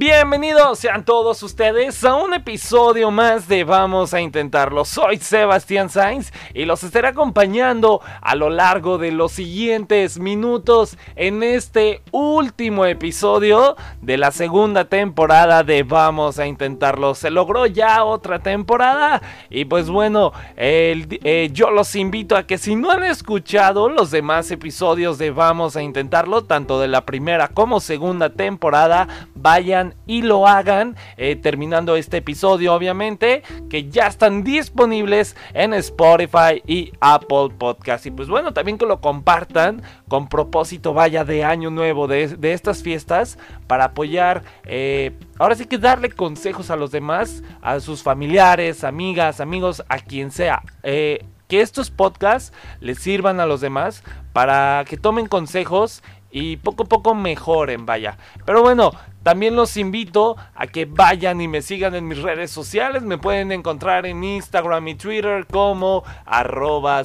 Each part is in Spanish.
Bienvenidos sean todos ustedes a un episodio más de Vamos a Intentarlo. Soy Sebastián Sainz y los estaré acompañando a lo largo de los siguientes minutos en este último episodio de la segunda temporada de Vamos a Intentarlo. Se logró ya otra temporada y pues bueno, eh, yo los invito a que si no han escuchado los demás episodios de Vamos a Intentarlo, tanto de la primera como segunda temporada, vayan y lo hagan eh, terminando este episodio obviamente que ya están disponibles en Spotify y Apple Podcast y pues bueno también que lo compartan con propósito vaya de año nuevo de, estas fiestas para apoyar eh, ahora sí que darle consejos a los demás a sus familiares amigas amigos a quien sea eh, que estos podcasts les sirvan a los demás para que tomen consejos y poco a poco mejoren, vaya. Pero bueno, también los invito a que vayan y me sigan en mis redes sociales. Me pueden encontrar en Instagram y Twitter como arroba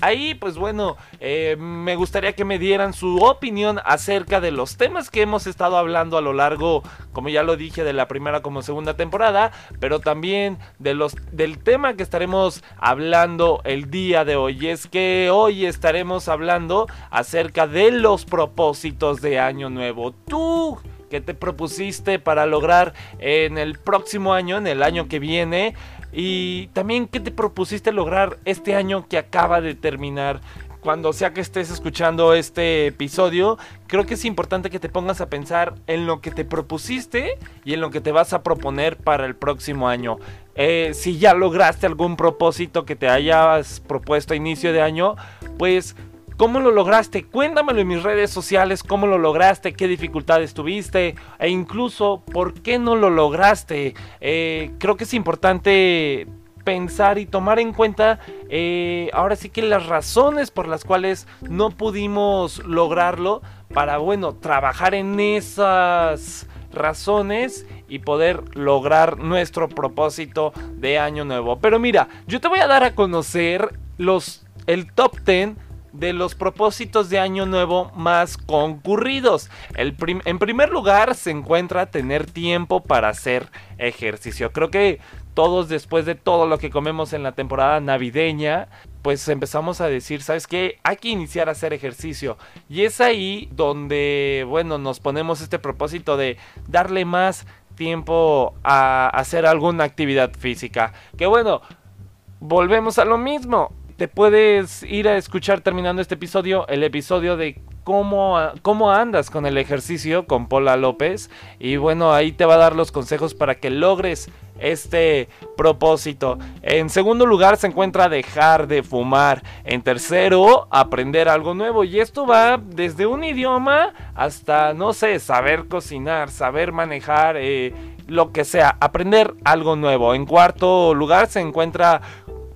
Ahí, pues bueno, eh, me gustaría que me dieran su opinión acerca de los temas que hemos estado hablando a lo largo, como ya lo dije, de la primera como segunda temporada, pero también de los, del tema que estaremos hablando el día de hoy. Y es que hoy estaremos hablando acerca de los propósitos de Año Nuevo. Tú que te propusiste para lograr en el próximo año, en el año que viene. Y también qué te propusiste lograr este año que acaba de terminar. Cuando sea que estés escuchando este episodio, creo que es importante que te pongas a pensar en lo que te propusiste y en lo que te vas a proponer para el próximo año. Eh, si ya lograste algún propósito que te hayas propuesto a inicio de año, pues ¿Cómo lo lograste? Cuéntamelo en mis redes sociales, cómo lo lograste, qué dificultades tuviste e incluso por qué no lo lograste. Eh, creo que es importante pensar y tomar en cuenta eh, ahora sí que las razones por las cuales no pudimos lograrlo para, bueno, trabajar en esas razones y poder lograr nuestro propósito de año nuevo. Pero mira, yo te voy a dar a conocer los el top 10 de los propósitos de año nuevo más concurridos. El en primer lugar se encuentra tener tiempo para hacer ejercicio. Creo que todos después de todo lo que comemos en la temporada navideña, pues empezamos a decir, ¿sabes qué? Hay que iniciar a hacer ejercicio. Y es ahí donde, bueno, nos ponemos este propósito de darle más tiempo a hacer alguna actividad física. Que bueno, volvemos a lo mismo te puedes ir a escuchar terminando este episodio, el episodio de cómo, cómo andas con el ejercicio con Paula López. Y bueno, ahí te va a dar los consejos para que logres este propósito. En segundo lugar se encuentra dejar de fumar. En tercero, aprender algo nuevo. Y esto va desde un idioma hasta, no sé, saber cocinar, saber manejar, eh, lo que sea, aprender algo nuevo. En cuarto lugar se encuentra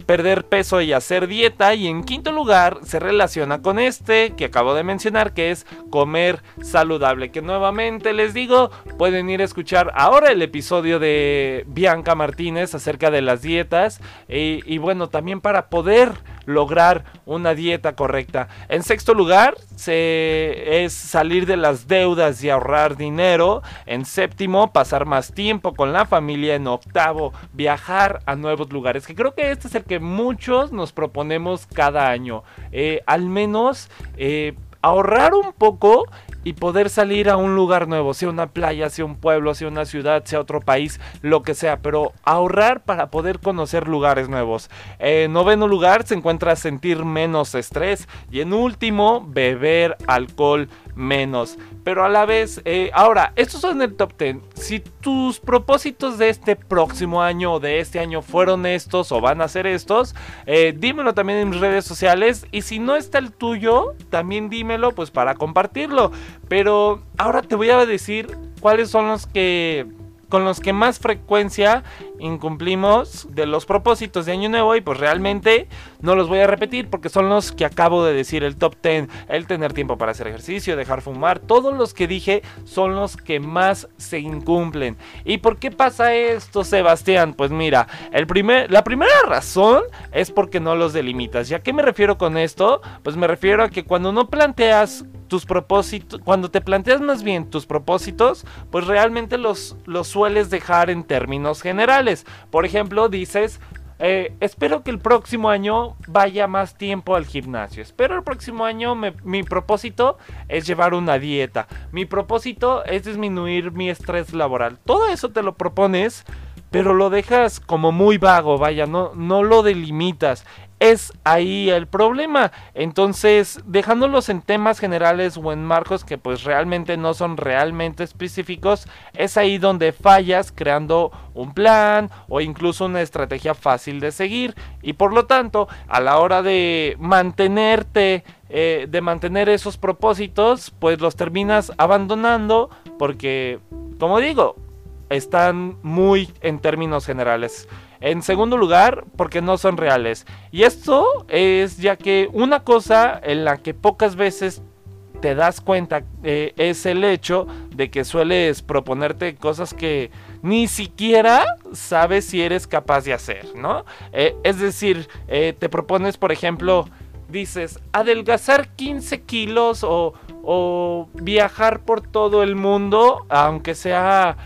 perder peso y hacer dieta. Y en quinto lugar se relaciona con este que acabo de mencionar, que es comer saludable. Que nuevamente les digo, pueden ir a escuchar ahora el episodio de Bianca Martínez acerca de las dietas. Y, bueno, también para poder lograr una dieta correcta. En sexto lugar, se, es salir de las deudas y ahorrar dinero. En séptimo, pasar más tiempo con la familia. En octavo, viajar a nuevos lugares. Que creo que este es el que muchos nos proponemos cada año. Eh, al menos eh, ahorrar un poco y poder salir a un lugar nuevo, sea una playa, sea un pueblo, sea una ciudad, sea otro país, lo que sea, pero ahorrar para poder conocer lugares nuevos. En noveno lugar se encuentra sentir menos estrés y en último beber alcohol menos. Pero a la vez, eh, ahora, estos son el top 10. Si tus propósitos de este próximo año o de este año fueron estos o van a ser estos, eh, dímelo también en mis redes sociales. Y si no está el tuyo, también dímelo pues para compartirlo. Pero ahora te voy a decir cuáles son los que con los que más frecuencia incumplimos de los propósitos de Año Nuevo y pues realmente no los voy a repetir porque son los que acabo de decir, el top 10, el tener tiempo para hacer ejercicio, dejar fumar, todos los que dije son los que más se incumplen. ¿Y por qué pasa esto, Sebastián? Pues mira, el primer, la primera razón es porque no los delimitas. ¿Y a qué me refiero con esto? Pues me refiero a que cuando no planteas tus propósitos, cuando te planteas más bien tus propósitos, pues realmente los, los sueles dejar en términos generales. Por ejemplo, dices, eh, espero que el próximo año vaya más tiempo al gimnasio. Espero el próximo año mi propósito es llevar una dieta. Mi propósito es disminuir mi estrés laboral. Todo eso te lo propones, pero lo dejas como muy vago, vaya, no, no lo delimitas es ahí el problema. Entonces, dejándolos en temas generales o en marcos que pues realmente no son realmente específicos, es ahí donde fallas creando un plan o incluso una estrategia fácil de seguir. Y por lo tanto, a la hora de mantenerte, eh, de mantener esos propósitos, pues los terminas abandonando porque, como digo, están muy en términos generales. En segundo lugar, porque no son reales. Y esto es ya que una cosa en la que pocas veces te das cuenta eh, es el hecho de que sueles proponerte cosas que ni siquiera sabes si eres capaz de hacer, ¿no? Eh, es decir, eh, te propones, por ejemplo, dices, adelgazar 15 kilos o, o viajar por todo el mundo, aunque sea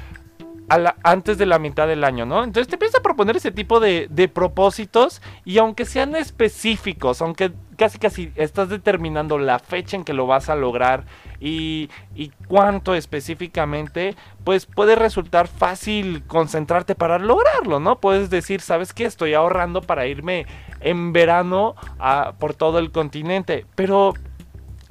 antes de la mitad del año, ¿no? Entonces te empiezas a proponer ese tipo de, propósitos y aunque sean específicos, aunque casi casi estás determinando la fecha en que lo vas a lograr y, y cuánto específicamente, pues puede resultar fácil concentrarte para lograrlo, ¿no? Puedes decir, ¿sabes qué? Estoy ahorrando para irme en verano a, por todo el continente, pero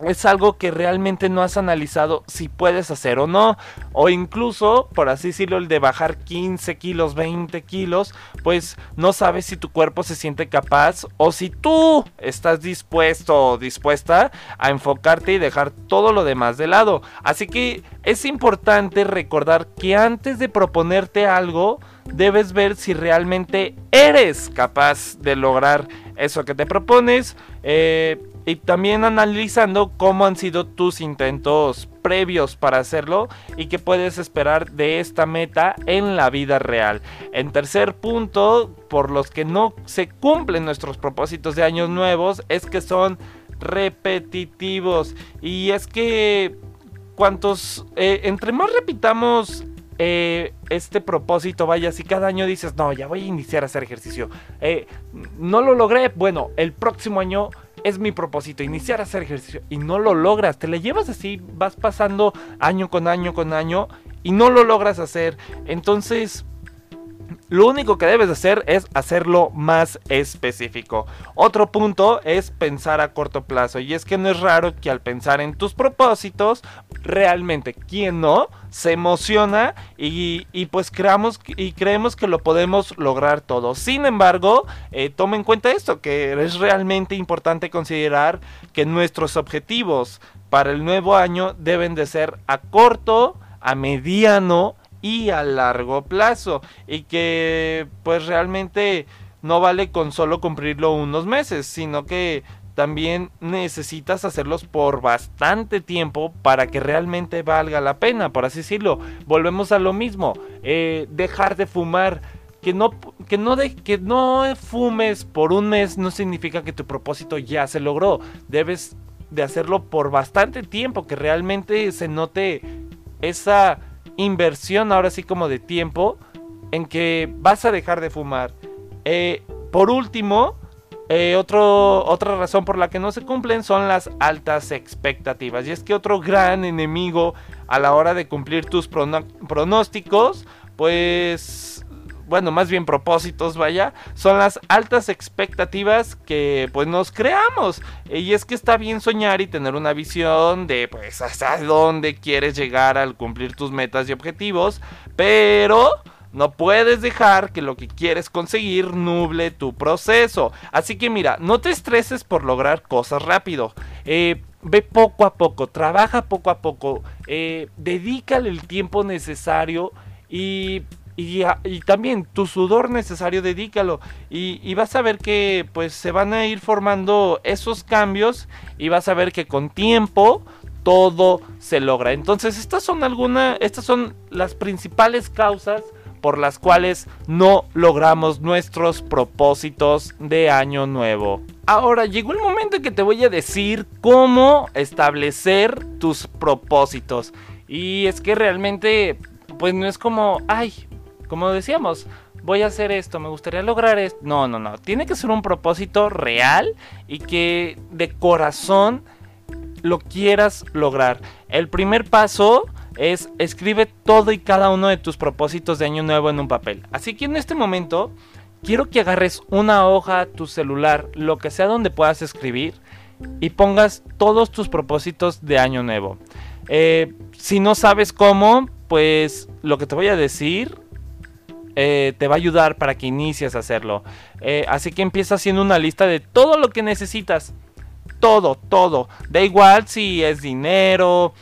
es algo que realmente no has analizado si puedes hacer o no. O incluso, por así decirlo, el de bajar 15 kilos, 20 kilos, pues no sabes si tu cuerpo se siente capaz o si tú estás dispuesto o dispuesta a enfocarte y dejar todo lo demás de lado. Así que es importante recordar que antes de proponerte algo, debes ver si realmente eres capaz de lograr eso que te propones. Eh, y también analizando cómo han sido tus intentos previos para hacerlo y qué puedes esperar de esta meta en la vida real. En tercer punto, por los que no se cumplen nuestros propósitos de años nuevos, es que son repetitivos. Y es que cuantos, eh, entre más repitamos eh, este propósito, vaya, si cada año dices, no, ya voy a iniciar a hacer ejercicio, eh, no lo logré, bueno, el próximo año es mi propósito, iniciar a hacer ejercicio y no lo logras, te le llevas así, vas pasando año con año con año y no lo logras hacer. Entonces, lo único que debes hacer es hacerlo más específico. Otro punto es pensar a corto plazo. Y es que no es raro que al pensar en tus propósitos, realmente, quien no, se emociona y, pues creamos y creemos que lo podemos lograr todo. Sin embargo, eh, toma en cuenta esto, que es realmente importante considerar que nuestros objetivos para el nuevo año deben de ser a corto, a mediano y a largo plazo y que pues realmente no vale con solo cumplirlo unos meses, sino que también necesitas hacerlos por bastante tiempo para que realmente valga la pena, por así decirlo. Volvemos a lo mismo, eh, dejar de fumar. Que no, que, no de, que no fumes por un mes no significa que tu propósito ya se logró. Debes de hacerlo por bastante tiempo, que realmente se note esa inversión ahora sí como de tiempo en que vas a dejar de fumar. Eh, por último, eh, otra razón por la que no se cumplen son las altas expectativas. Y es que otro gran enemigo a la hora de cumplir tus pronósticos, pues bueno, más bien propósitos, vaya, son las altas expectativas que pues nos creamos. Y es que está bien soñar y tener una visión de pues hasta dónde quieres llegar al cumplir tus metas y objetivos, pero no puedes dejar que lo que quieres conseguir nuble tu proceso. Así que mira, no te estreses por lograr cosas rápido. Eh, ve poco a poco, trabaja poco a poco, eh, dedícale el tiempo necesario y y, también tu sudor necesario dedícalo y, vas a ver que pues se van a ir formando esos cambios y vas a ver que con tiempo todo se logra. Entonces estas son algunas, estas son las principales causas por las cuales no logramos nuestros propósitos de año nuevo. Ahora llegó el momento en que te voy a decir cómo establecer tus propósitos. Y es que realmente, pues no es como, ay, como decíamos, voy a hacer esto, me gustaría lograr esto. No, no, no. Tiene que ser un propósito real y que de corazón lo quieras lograr. El primer paso es escribe todo y cada uno de tus propósitos de año nuevo en un papel. Así que en este momento quiero que agarres una hoja, tu celular, lo que sea donde puedas escribir y pongas todos tus propósitos de año nuevo. Eh, si no sabes cómo, pues lo que te voy a decir eh, te va a ayudar para que inicies a hacerlo. Eh, así que empieza haciendo una lista de todo lo que necesitas. Todo, todo. Da igual si es dinero,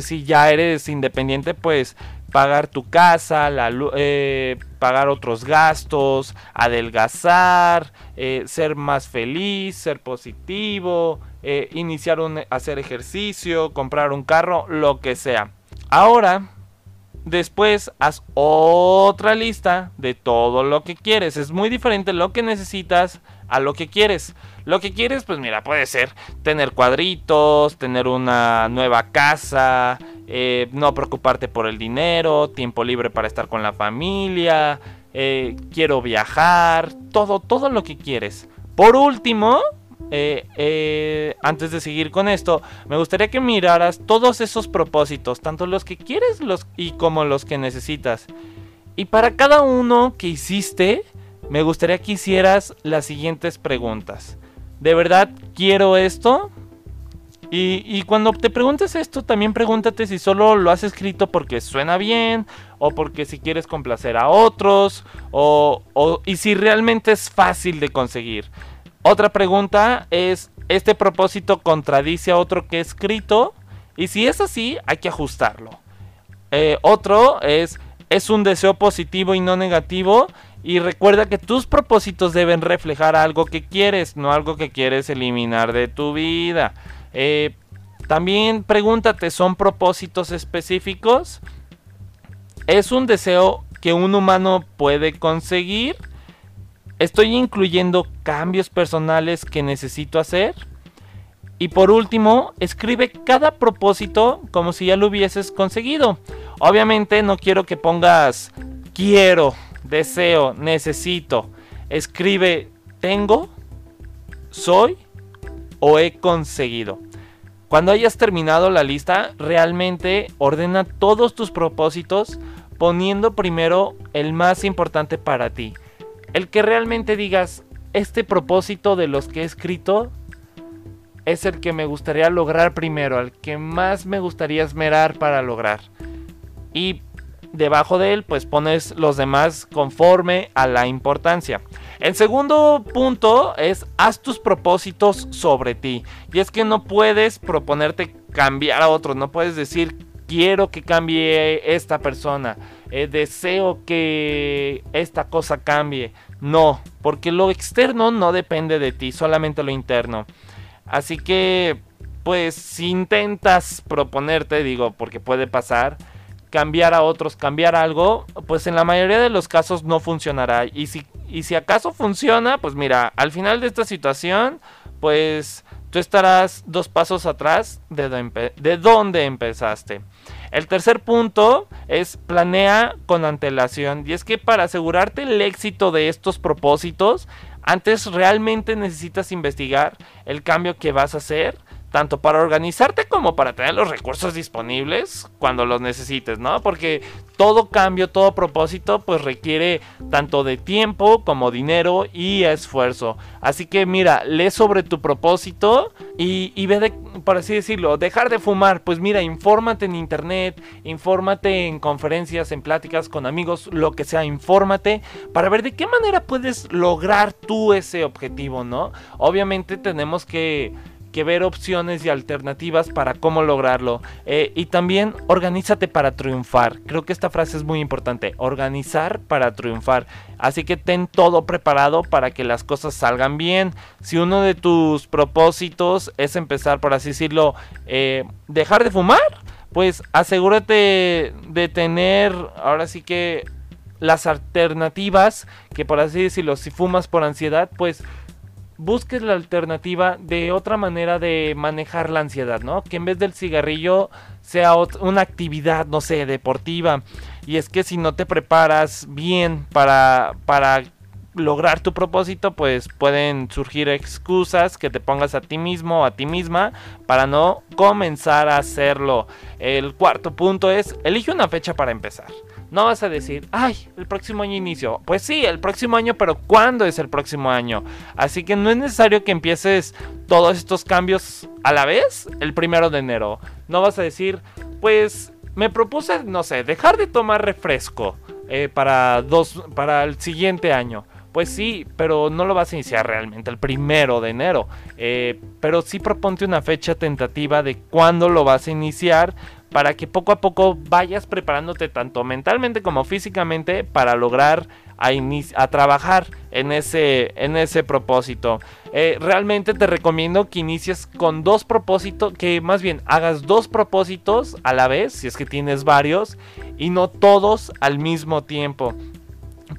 si ya eres independiente, pues pagar tu casa, eh, pagar otros gastos, adelgazar, eh, ser más feliz, ser positivo, eh, iniciar un, hacer ejercicio, comprar un carro, lo que sea. Ahora, después haz otra lista de todo lo que quieres. Es muy diferente lo que necesitas a lo que quieres. Lo que quieres, pues mira, puede ser tener cuadritos, tener una nueva casa, eh, no preocuparte por el dinero, tiempo libre para estar con la familia, eh, quiero viajar, todo, todo lo que quieres. Por último, eh, antes de seguir con esto, me gustaría que miraras todos esos propósitos, tanto los que quieres los, y como los que necesitas. Y para cada uno que hiciste, me gustaría que hicieras las siguientes preguntas. ¿De verdad quiero esto? Y, cuando te preguntes esto, también pregúntate si solo lo has escrito porque suena bien, o porque si quieres complacer a otros, o, y si realmente es fácil de conseguir. Otra pregunta es, ¿este propósito contradice a otro que he escrito? Y si es así, hay que ajustarlo. Eh, otro es, ¿es un deseo positivo y no negativo? Y recuerda que tus propósitos deben reflejar algo que quieres, no algo que quieres eliminar de tu vida. Eh, también pregúntate, ¿son propósitos específicos? ¿Es un deseo que un humano puede conseguir? ¿Estoy incluyendo cambios personales que necesito hacer? Y por último, escribe cada propósito como si ya lo hubieses conseguido. Obviamente no quiero que pongas quiero, deseo, necesito. Escribe tengo, soy o he conseguido. Cuando hayas terminado la lista, realmente ordena todos tus propósitos poniendo primero el más importante para ti. El que realmente digas, este propósito de los que he escrito es el que me gustaría lograr primero, el que más me gustaría esmerar para lograr. Y debajo de él pues pones los demás conforme a la importancia. El segundo punto es haz tus propósitos sobre ti. Y es que no puedes proponerte cambiar a otro, no puedes decir quiero que cambie esta persona, eh, deseo que esta cosa cambie. No, porque lo externo no depende de ti, solamente lo interno. Así que, pues, si intentas proponerte, digo, porque puede pasar, cambiar a otros, cambiar algo, pues en la mayoría de los casos no funcionará. Y si, y si acaso funciona, pues mira, al final de esta situación, pues tú estarás dos pasos atrás de, de donde empezaste. El tercer punto es planea con antelación. Y es que para asegurarte el éxito de estos propósitos, antes realmente necesitas investigar el cambio que vas a hacer tanto para organizarte como para tener los recursos disponibles cuando los necesites, ¿no? Porque todo cambio, todo propósito, pues requiere tanto de tiempo como dinero y esfuerzo. Así que mira, lee sobre tu propósito y, ve de, por así decirlo, dejar de fumar. Pues mira, infórmate en internet, infórmate en conferencias, en pláticas con amigos, lo que sea, infórmate para ver de qué manera puedes lograr tú ese objetivo, ¿no? Obviamente tenemos que que ver opciones y alternativas para cómo lograrlo. Eh, y también organízate para triunfar. Creo que esta frase es muy importante. Organizar para triunfar. Así que ten todo preparado para que las cosas salgan bien. Si uno de tus propósitos es empezar, por así decirlo, eh, dejar de fumar, pues asegúrate de tener, ahora sí que las alternativas, que por así decirlo, si fumas por ansiedad, pues busques la alternativa de otra manera de manejar la ansiedad, ¿no? Que en vez del cigarrillo sea una actividad, no sé, deportiva. Y es que si no te preparas bien para, para lograr tu propósito, pues pueden surgir excusas que te pongas a ti mismo o a ti misma para no comenzar a hacerlo. El cuarto punto es, elige una fecha para empezar. No vas a decir, ay, el próximo año inicio. Pues sí, el próximo año, pero ¿cuándo es el próximo año? Así que no es necesario que empieces todos estos cambios a la vez el primero de enero. No vas a decir, pues me propuse, no sé, dejar de tomar refresco eh, para, dos, para el siguiente año. Pues sí, pero no lo vas a iniciar realmente el primero de enero. Eh, pero sí proponte una fecha tentativa de cuándo lo vas a iniciar para que poco a poco vayas preparándote tanto mentalmente como físicamente para lograr a, trabajar en ese, en ese propósito. Eh, realmente te recomiendo que inicies con dos propósitos, que más bien hagas dos propósitos a la vez, si es que tienes varios, y no todos al mismo tiempo.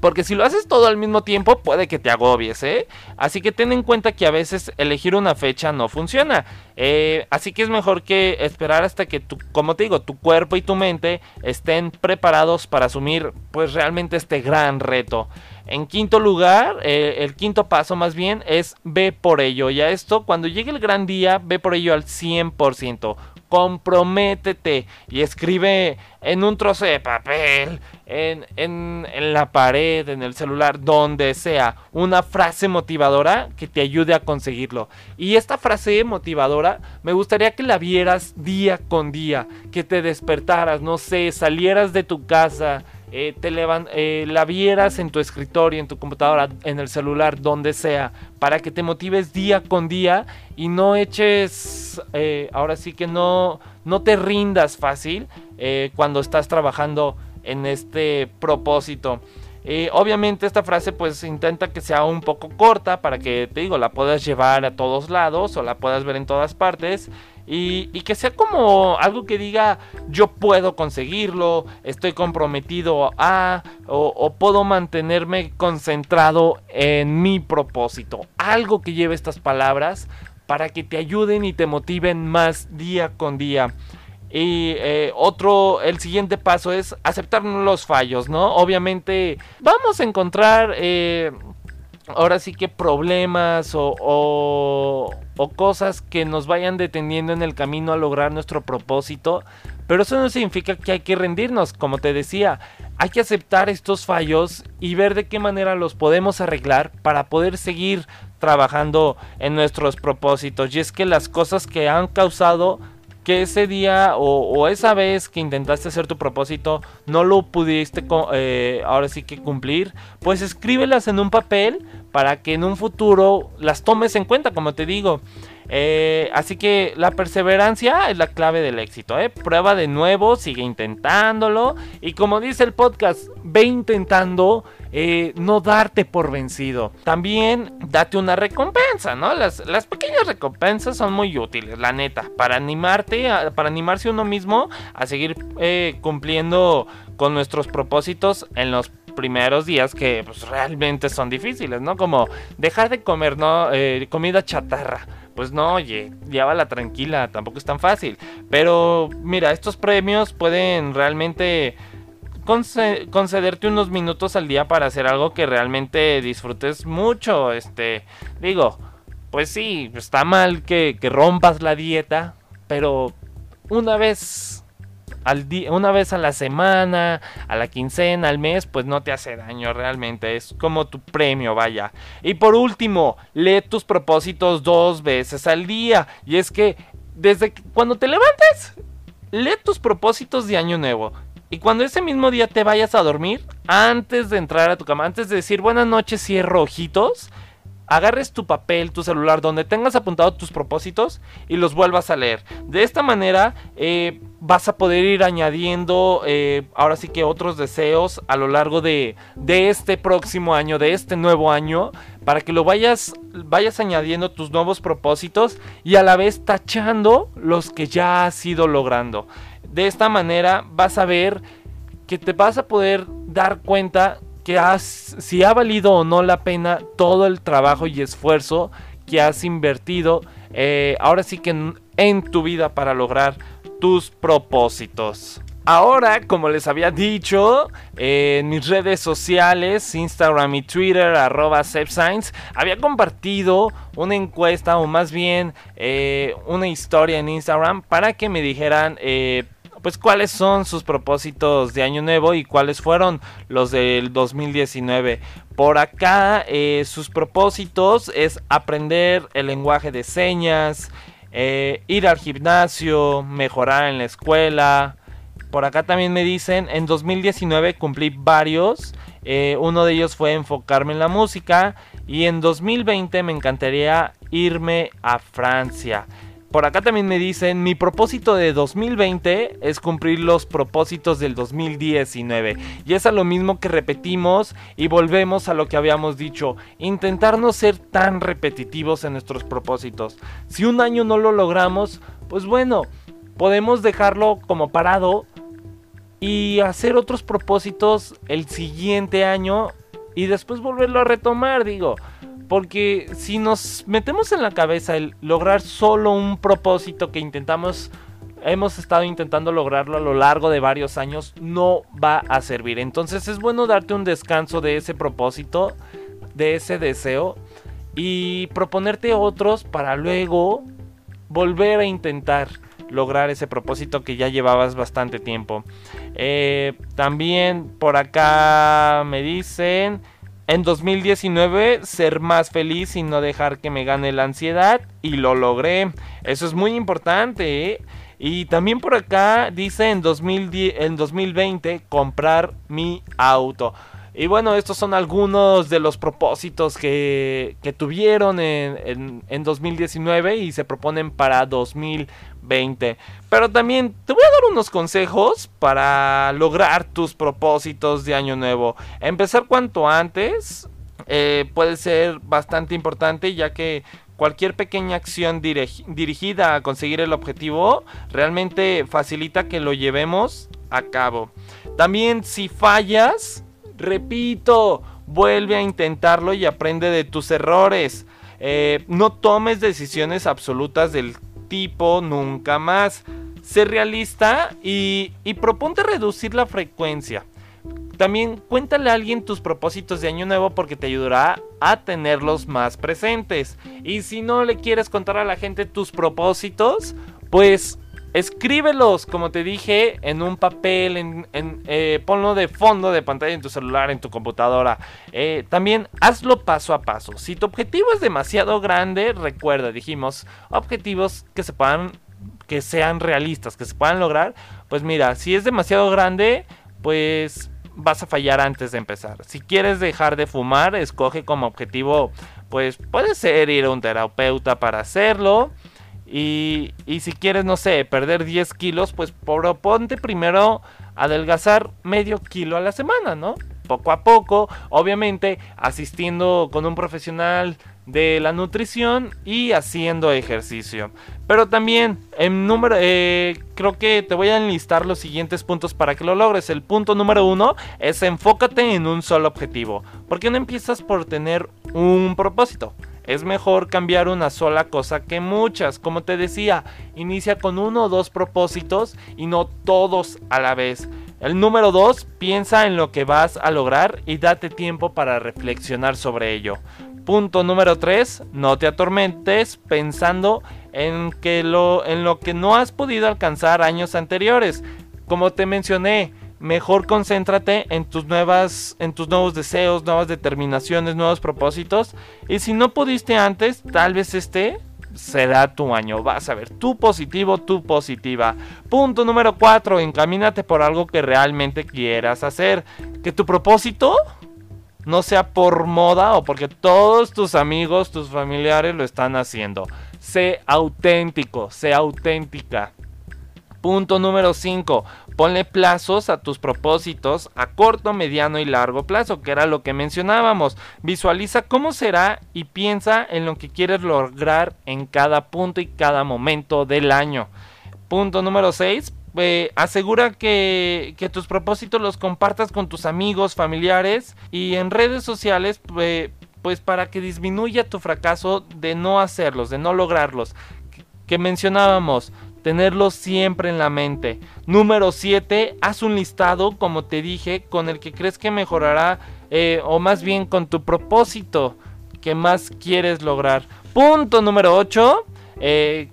Porque si lo haces todo al mismo tiempo, puede que te agobies, ¿eh? Así que ten en cuenta que a veces elegir una fecha no funciona. Eh, así que es mejor que esperar hasta que, tu, como te digo, tu cuerpo y tu mente estén preparados para asumir, pues realmente este gran reto. En quinto lugar, eh, el quinto paso más bien es ve por ello. Y a esto, cuando llegue el gran día, ve por ello al 100% comprométete y escribe en un trozo de papel, en, en, en, la pared, en el celular, donde sea, una frase motivadora que te ayude a conseguirlo. Y esta frase motivadora me gustaría que la vieras día con día, que te despertaras, no sé, salieras de tu casa eh, te eh, la vieras en tu escritorio, en tu computadora, en el celular, donde sea, para que te motives día con día y no eches, eh, ahora sí que no, no te rindas fácil cuando estás trabajando en este propósito. Obviamente esta frase pues intenta que sea un poco corta para que te digo la puedas llevar a todos lados o la puedas ver en todas partes y, que sea como algo que diga yo puedo conseguirlo, estoy comprometido a o, puedo mantenerme concentrado en mi propósito. Algo que lleve estas palabras para que te ayuden y te motiven más día con día. Y eh, otro, el siguiente paso es aceptar los fallos, ¿no? Obviamente vamos a encontrar eh, ahora sí que problemas o, cosas que nos vayan deteniendo en el camino a lograr nuestro propósito. Pero eso no significa que hay que rendirnos, como te decía, hay que aceptar estos fallos y ver de qué manera los podemos arreglar para poder seguir trabajando en nuestros propósitos. Y es que las cosas que han causado que ese día o, esa vez que intentaste hacer tu propósito no lo pudiste eh, ahora sí que cumplir, pues escríbelas en un papel para que en un futuro las tomes en cuenta, como te digo. Eh, así que la perseverancia es la clave del éxito. ¿eh? Prueba de nuevo, sigue intentándolo. Y como dice el podcast, ve intentando eh, no darte por vencido. También date una recompensa, ¿no? Las, pequeñas recompensas son muy útiles, la neta, para animarte, para animarse uno mismo a seguir cumpliendo con nuestros propósitos en los primeros días que pues, realmente son difíciles, ¿no? Como dejar de comer, ¿no? comida chatarra pues no, oye, llévala tranquila, tampoco es tan fácil. Pero mira, estos premios pueden realmente concederte unos minutos al día para hacer algo que realmente disfrutes mucho. Este, digo, pues sí, está mal que, que rompas la dieta, pero una vez una vez a la semana, a la quincena, al mes, pues no te hace daño realmente. Es como tu premio, vaya. Y por último, lee tus propósitos dos veces al día. Y es que desde cuando te levantes, lee tus propósitos de año nuevo. Y cuando ese mismo día te vayas a dormir, antes de entrar a tu cama, antes de decir buenas noches, cierro ojitos, agarres tu papel, tu celular, donde tengas apuntado tus propósitos y los vuelvas a leer. De esta manera eh, vas a poder ir añadiendo eh, ahora sí que otros deseos a lo largo de, de, este próximo año, de este nuevo año, para que lo vayas, vayas añadiendo tus nuevos propósitos y a la vez tachando los que ya has ido logrando. De esta manera vas a ver que te vas a poder dar cuenta que has, si ha valido o no la pena todo el trabajo y esfuerzo que has invertido eh, ahora sí que en, tu vida para lograr tus propósitos. Ahora, como les había dicho, en mis redes sociales, Instagram y Twitter, arroba había compartido una encuesta o más bien eh, una historia en Instagram para que me dijeran eh, pues cuáles son sus propósitos de año nuevo y cuáles fueron los del 2019. Por acá eh, sus propósitos es aprender el lenguaje de señas, eh, ir al gimnasio, mejorar en la escuela. Por acá también me dicen, en 2019 cumplí varios. Eh, uno de ellos fue enfocarme en la música y en 2020 me encantaría irme a Francia. Por acá también me dicen, mi propósito de 2020 es cumplir los propósitos del 2019. Y es a lo mismo que repetimos y volvemos a lo que habíamos dicho, intentar no ser tan repetitivos en nuestros propósitos. Si un año no lo logramos, pues bueno, podemos dejarlo como parado y hacer otros propósitos el siguiente año y después volverlo a retomar, digo. Porque si nos metemos en la cabeza el lograr solo un propósito que intentamos, hemos estado intentando lograrlo a lo largo de varios años, no va a servir. Entonces es bueno darte un descanso de ese propósito, de ese deseo, y proponerte otros para luego volver a intentar lograr ese propósito que ya llevabas bastante tiempo. Eh, también por acá me dicen en 2019 ser más feliz y no dejar que me gane la ansiedad y lo logré. Eso es muy importante. ¿eh? Y también por acá dice en, 2010, en 2020 comprar mi auto. Y bueno, estos son algunos de los propósitos que, que tuvieron en, en, en, 2019 y se proponen para 2020. Pero también te voy a dar unos consejos para lograr tus propósitos de año nuevo. Empezar cuanto antes eh, puede ser bastante importante ya que cualquier pequeña acción dirigida a conseguir el objetivo realmente facilita que lo llevemos a cabo. También si fallas, Repito, vuelve a intentarlo y aprende de tus errores. Eh, no tomes decisiones absolutas del tipo nunca más. Sé realista y, y proponte reducir la frecuencia. También cuéntale a alguien tus propósitos de año nuevo porque te ayudará a tenerlos más presentes. Y si no le quieres contar a la gente tus propósitos, pues Escríbelos, como te dije, en un papel, en, eh, ponlo de fondo de pantalla en tu celular, en tu computadora. Eh, también hazlo paso a paso. Si tu objetivo es demasiado grande, recuerda, dijimos, objetivos que se puedan, que sean realistas, que se puedan lograr. Pues mira, si es demasiado grande, pues vas a fallar antes de empezar. Si quieres dejar de fumar, escoge como objetivo, pues puede ser ir a un terapeuta para hacerlo. Y, si quieres, no sé, perder 10 kilos, pues proponte primero adelgazar medio kilo a la semana, ¿no? Poco a poco, obviamente asistiendo con un profesional de la nutrición y haciendo ejercicio. Pero también, en número, eh, creo que te voy a enlistar los siguientes puntos para que lo logres. El punto número uno es enfócate en un solo objetivo. ¿Por qué no empiezas por tener un propósito? Es mejor cambiar una sola cosa que muchas. Como te decía, inicia con uno o dos propósitos y no todos a la vez. El número dos, piensa en lo que vas a lograr y date tiempo para reflexionar sobre ello. Punto número 3, no te atormentes pensando en, lo, en lo que no has podido alcanzar años anteriores. Como te mencioné, mejor concéntrate en tus nuevas en tus nuevos deseos, nuevas determinaciones, nuevos propósitos y si no pudiste antes, tal vez este será tu año. Vas a ver, tu positivo, tu positiva. Punto número 4, encamínate por algo que realmente quieras hacer. Que tu propósito no sea por moda o porque todos tus amigos, tus familiares lo están haciendo. Sé auténtico, sé auténtica. Punto número 5. Ponle plazos a tus propósitos a corto, mediano y largo plazo, que era lo que mencionábamos. Visualiza cómo será y piensa en lo que quieres lograr en cada punto y cada momento del año. Punto número 6. eh, asegura que, tus propósitos los compartas con tus amigos, familiares y en redes sociales, eh, pues para que disminuya tu fracaso de no hacerlos, de no lograrlos. Que mencionábamos, tenerlos siempre en la mente. Número 7, haz un listado, como te dije, con el que crees que mejorará, eh, o más bien con tu propósito que más quieres lograr. Punto número 8, eh,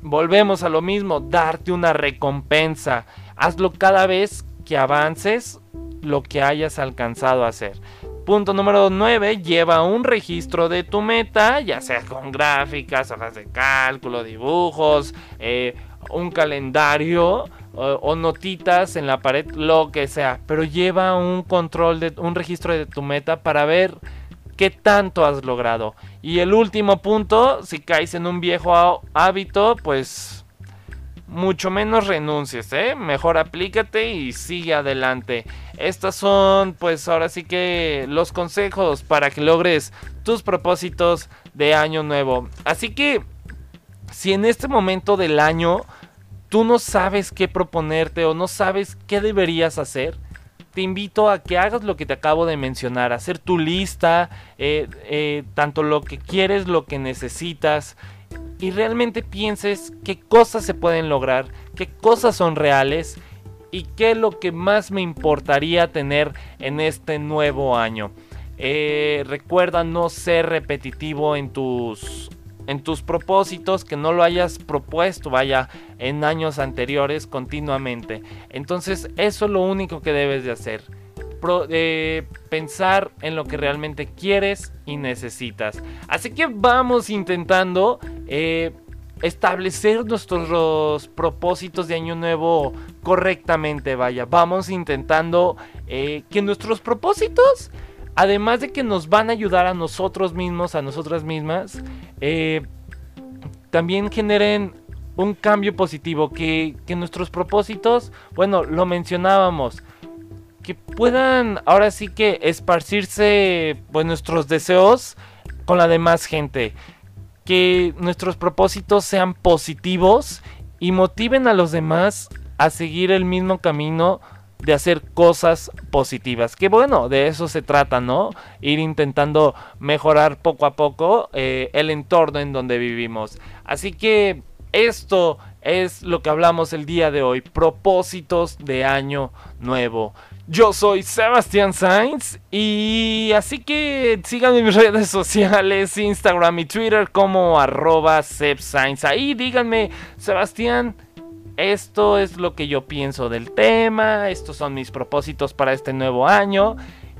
volvemos a lo mismo, darte una recompensa. Hazlo cada vez que avances lo que hayas alcanzado a hacer. Punto número 9, lleva un registro de tu meta, ya sea con gráficas, hojas de cálculo, dibujos, eh, un calendario o, notitas en la pared, lo que sea. Pero lleva un control, de, un registro de tu meta para ver qué tanto has logrado. Y el último punto, si caes en un viejo hábito, pues mucho menos renuncies, ¿eh? Mejor aplícate y sigue adelante. Estas son, pues ahora sí que los consejos para que logres tus propósitos de año nuevo. Así que, si en este momento del año tú no sabes qué proponerte o no sabes qué deberías hacer, te invito a que hagas lo que te acabo de mencionar, hacer tu lista, eh, eh, tanto lo que quieres, lo que necesitas, y realmente pienses qué cosas se pueden lograr, qué cosas son reales y qué es lo que más me importaría tener en este nuevo año. Eh, recuerda no ser repetitivo en tus en tus propósitos que no lo hayas propuesto, vaya, en años anteriores continuamente. Entonces eso es lo único que debes de hacer. Eh, pensar en lo que realmente quieres y necesitas. Así que vamos intentando eh, establecer nuestros propósitos de año nuevo correctamente, vaya. Vamos intentando eh, que nuestros propósitos además de que nos van a ayudar a nosotros mismos, a nosotras mismas, eh, también generen un cambio positivo, que, nuestros propósitos, bueno, lo mencionábamos, que puedan ahora sí que esparcirse pues, nuestros deseos con la demás gente, que nuestros propósitos sean positivos y motiven a los demás a seguir el mismo camino de hacer cosas positivas. Que bueno, de eso se trata, ¿no? Ir intentando mejorar poco a poco eh, el entorno en donde vivimos. Así que esto es lo que hablamos el día de hoy. Propósitos de año nuevo. Yo soy Sebastián Sainz y así que síganme en mis redes sociales, Instagram y Twitter como arroba. Ahí díganme, Sebastián, esto es lo que yo pienso del tema, estos son mis propósitos para este nuevo año.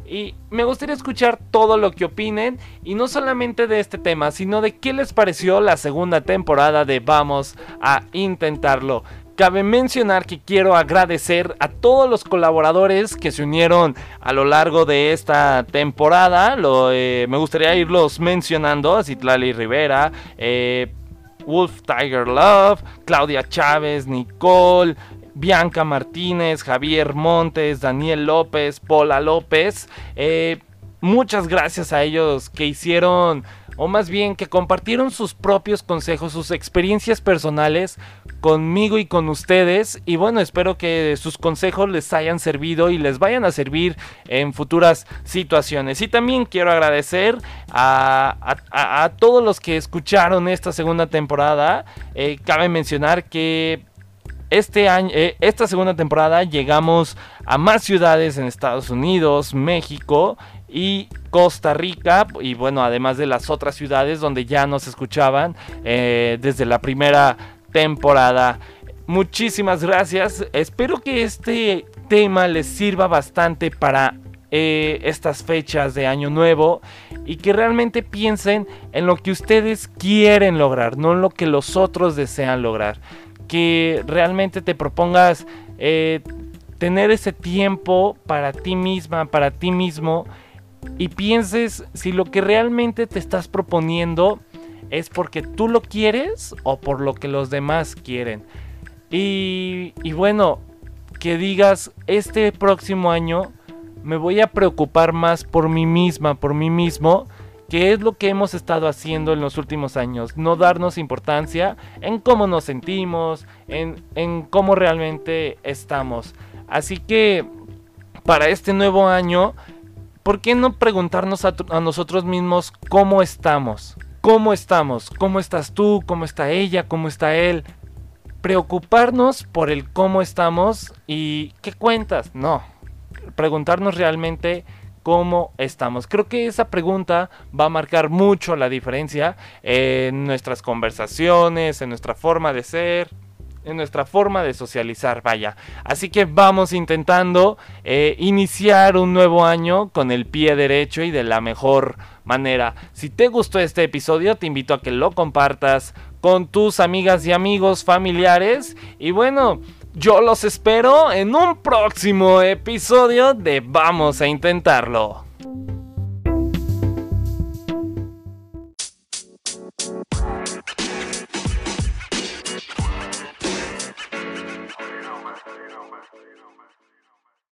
Y me gustaría escuchar todo lo que opinen y no solamente de este tema, sino de qué les pareció la segunda temporada de Vamos a Intentarlo. Cabe mencionar que quiero agradecer a todos los colaboradores que se unieron a lo largo de esta temporada. Eh, me gustaría irlos mencionando, Citlali Rivera, eh, Wolf Tiger Love, Claudia Chávez, Nicole, Bianca Martínez, Javier Montes, Daniel López, Paula López. Eh, muchas gracias a ellos que hicieron, o más bien que compartieron sus propios consejos, sus experiencias personales conmigo y con ustedes. Y bueno, espero que sus consejos les hayan servido y les vayan a servir en futuras situaciones. Y también quiero agradecer a, todos los que escucharon esta segunda temporada. Eh, cabe mencionar que este año, eh, esta segunda temporada llegamos a más ciudades en Estados Unidos, México y Costa Rica y bueno además de las otras ciudades donde ya nos escuchaban eh, desde la primera temporada. Muchísimas gracias. Espero que este tema les sirva bastante para eh, estas fechas de año nuevo y que realmente piensen en lo que ustedes quieren lograr, no en lo que los otros desean lograr. Que realmente te propongas eh, tener ese tiempo para ti misma, para ti mismo y pienses si lo que realmente te estás proponiendo ¿Es porque tú lo quieres o por lo que los demás quieren? Y, bueno, que digas, este próximo año me voy a preocupar más por mí misma, por mí mismo, ¿Qué es lo que hemos estado haciendo en los últimos años? No darnos importancia en cómo nos sentimos, en, en cómo realmente estamos. Así que para este nuevo año, ¿por qué no preguntarnos a, nosotros mismos cómo estamos? ¿Cómo estamos? ¿Cómo estás tú? ¿Cómo está ella? ¿Cómo está él? Preocuparnos por el cómo estamos y qué cuentas. No. Preguntarnos realmente cómo estamos. Creo que esa pregunta va a marcar mucho la diferencia en nuestras conversaciones, en nuestra forma de ser, en nuestra forma de socializar, vaya. Así que vamos intentando eh, iniciar un nuevo año con el pie derecho y de la mejor manera. Si te gustó este episodio, te invito a que lo compartas con tus amigas y amigos familiares. Y bueno, yo los espero en un próximo episodio de Vamos a intentarlo.